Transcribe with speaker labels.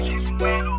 Speaker 1: places where